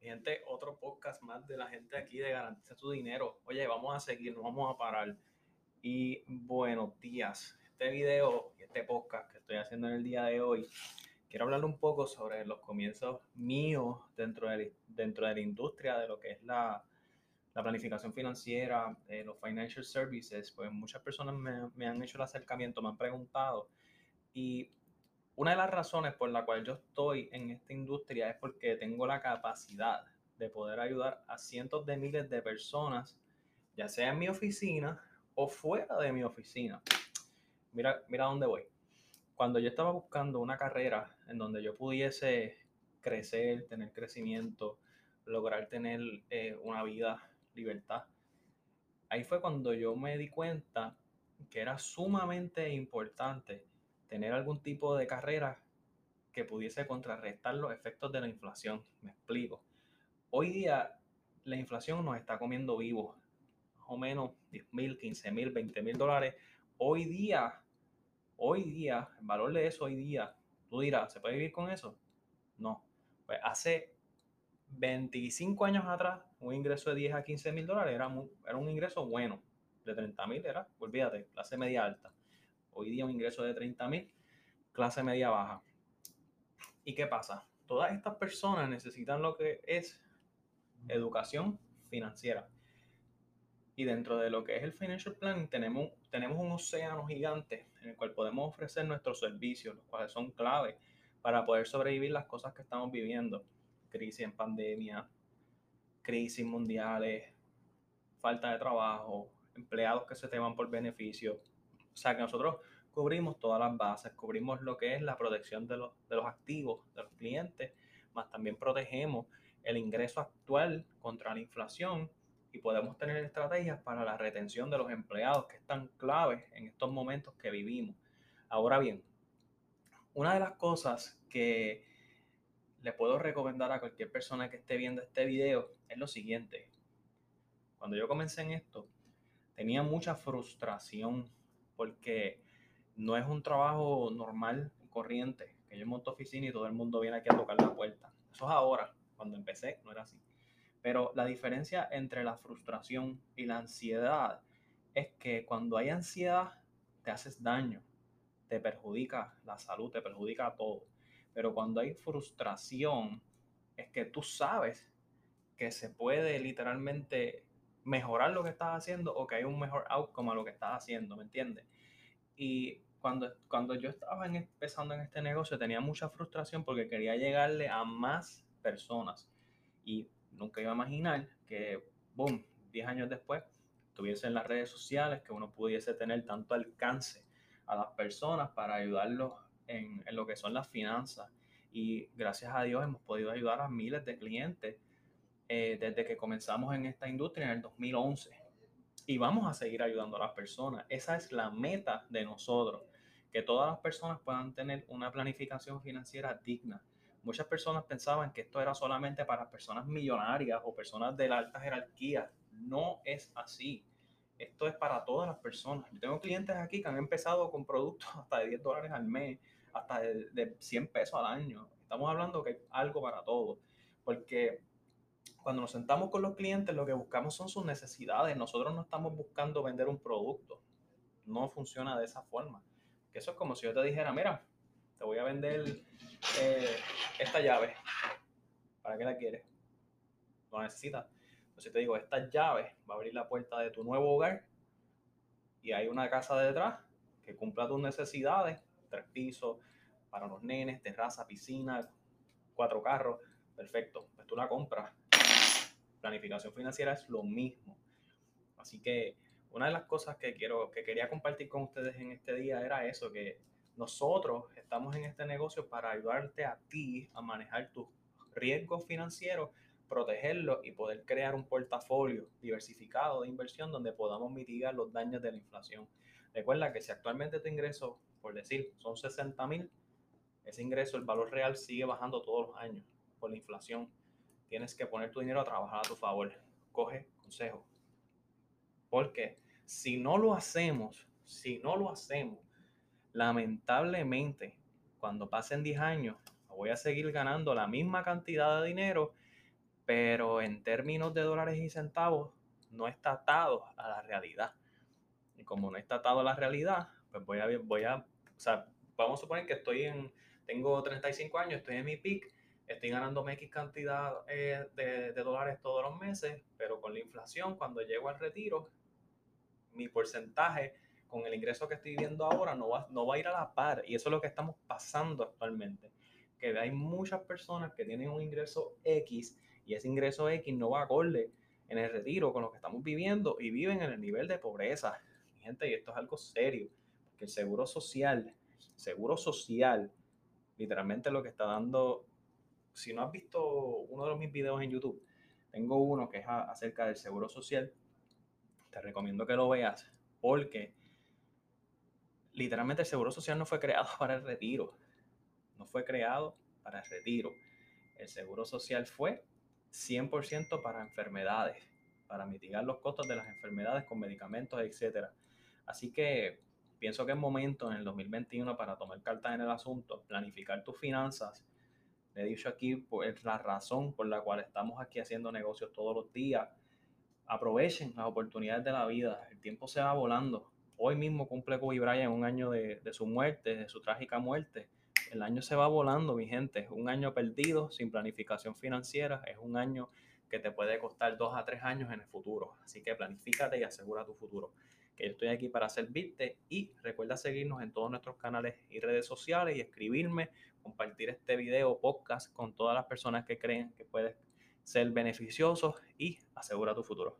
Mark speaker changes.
Speaker 1: Gente, otro podcast más de la gente aquí de Garantiza tu Dinero. Oye, vamos a seguir, no vamos a parar. Y buenos días. Este video y este podcast que estoy haciendo en el día de hoy, quiero hablar un poco sobre los comienzos míos dentro de, dentro de la industria de lo que es la, la planificación financiera, eh, los financial services. Pues muchas personas me, me han hecho el acercamiento, me han preguntado. Y una de las razones por la cual yo estoy en esta industria es porque tengo la capacidad de poder ayudar a cientos de miles de personas, ya sea en mi oficina o fuera de mi oficina. Mira, mira dónde voy. Cuando yo estaba buscando una carrera en donde yo pudiese crecer, tener crecimiento, lograr tener eh, una vida, libertad, ahí fue cuando yo me di cuenta que era sumamente importante tener algún tipo de carrera que pudiese contrarrestar los efectos de la inflación. Me explico. Hoy día la inflación nos está comiendo vivos, más o menos 10 mil, 15 mil, 20 mil dólares. Hoy día, hoy día, el valor de eso hoy día, tú dirás, ¿se puede vivir con eso? No. Pues hace 25 años atrás, un ingreso de 10 a 15 mil dólares era, era un ingreso bueno. De 30 mil era, olvídate, clase media alta. Hoy día un ingreso de 30 mil, clase media baja. ¿Y qué pasa? Todas estas personas necesitan lo que es educación financiera. Y dentro de lo que es el financial planning tenemos, un océano gigante en el cual podemos ofrecer nuestros servicios, los cuales son clave para poder sobrevivir las cosas que estamos viviendo. Crisis en pandemia, crisis mundiales, falta de trabajo, empleados que se teman por beneficio, sea que nosotros cubrimos todas las bases, cubrimos lo que es la protección de los, de los activos de los clientes, más también protegemos el ingreso actual contra la inflación y podemos tener estrategias para la retención de los empleados que están claves en estos momentos que vivimos. Ahora bien, una de las cosas que le puedo recomendar a cualquier persona que esté viendo este video es lo siguiente. Cuando yo comencé en esto, tenía mucha frustración porque no es un trabajo normal corriente, que yo monto oficina y todo el mundo viene aquí a tocar la puerta. Eso es ahora, cuando empecé no era así. Pero la diferencia entre la frustración y la ansiedad es que cuando hay ansiedad te haces daño, te perjudica la salud, te perjudica todo. Pero cuando hay frustración es que tú sabes que se puede literalmente mejorar lo que estás haciendo o que hay un mejor outcome a lo que estás haciendo, ¿me entiendes? Y cuando, cuando yo estaba empezando en este negocio tenía mucha frustración porque quería llegarle a más personas y nunca iba a imaginar que, boom, 10 años después, estuviese en las redes sociales, que uno pudiese tener tanto alcance a las personas para ayudarlos en, en lo que son las finanzas. Y gracias a Dios hemos podido ayudar a miles de clientes eh, desde que comenzamos en esta industria en el 2011. Y vamos a seguir ayudando a las personas. Esa es la meta de nosotros, que todas las personas puedan tener una planificación financiera digna. Muchas personas pensaban que esto era solamente para personas millonarias o personas de la alta jerarquía. No es así. Esto es para todas las personas. Yo tengo clientes aquí que han empezado con productos hasta de 10 dólares al mes, hasta de, de 100 pesos al año. Estamos hablando que hay algo para todos. Porque cuando nos sentamos con los clientes, lo que buscamos son sus necesidades. Nosotros no estamos buscando vender un producto. No funciona de esa forma. Que eso es como si yo te dijera, mira, te voy a vender eh, esta llave. ¿Para qué la quieres? ¿Lo necesitas? Entonces te digo, esta llave va a abrir la puerta de tu nuevo hogar y hay una casa detrás que cumpla tus necesidades. Tres pisos para los nenes, terraza, piscina, cuatro carros. Perfecto. Pues tú la compras planificación financiera es lo mismo. Así que una de las cosas que quiero, que quería compartir con ustedes en este día era eso, que nosotros estamos en este negocio para ayudarte a ti a manejar tus riesgos financieros, protegerlos y poder crear un portafolio diversificado de inversión donde podamos mitigar los daños de la inflación. Recuerda que si actualmente tu ingreso, por decir, son 60 mil, ese ingreso, el valor real sigue bajando todos los años por la inflación tienes que poner tu dinero a trabajar a tu favor. Coge consejo. Porque si no lo hacemos, si no lo hacemos, lamentablemente, cuando pasen 10 años, voy a seguir ganando la misma cantidad de dinero, pero en términos de dólares y centavos no está atado a la realidad. Y como no está atado a la realidad, pues voy a, voy a, o sea, vamos a suponer que estoy en, tengo 35 años, estoy en mi peak, estoy ganando X cantidad eh, de, de, dólares todos los meses, pero con la inflación, cuando llego al retiro, mi porcentaje con el ingreso que estoy viendo ahora no va, no va a ir a la par. Y eso es lo que estamos pasando actualmente. Que hay muchas personas que tienen un ingreso X y ese ingreso X no va a acorde en el retiro con lo que estamos viviendo y viven en el nivel de pobreza. gente, y esto es algo serio, porque el seguro social, seguro social, literalmente lo que está dando, si no has visto uno de mis videos en YouTube, tengo uno que es acerca del seguro social, te recomiendo que lo veas porque literalmente el seguro social no fue creado para el retiro, no fue creado para el retiro. El seguro social fue 100% para enfermedades, para mitigar los costos de las enfermedades con medicamentos, etc. Así que pienso que es momento en el 2021 para tomar cartas en el asunto, planificar tus finanzas. He dicho aquí pues, la razón por la cual estamos aquí haciendo negocios todos los días. Aprovechen las oportunidades de la vida. El tiempo se va volando. Hoy mismo cumple Kobe Bryant un año de, su muerte, de su trágica muerte. El año se va volando, mi gente. Es un año perdido, sin planificación financiera. Es un año que te puede costar dos a tres años en el futuro. Así que planifícate y asegura tu futuro. Que yo estoy aquí para servirte y recuerda seguirnos en todos nuestros canales y redes sociales y escribirme, compartir este video, podcast con todas las personas que creen que puede ser beneficioso y asegura tu futuro.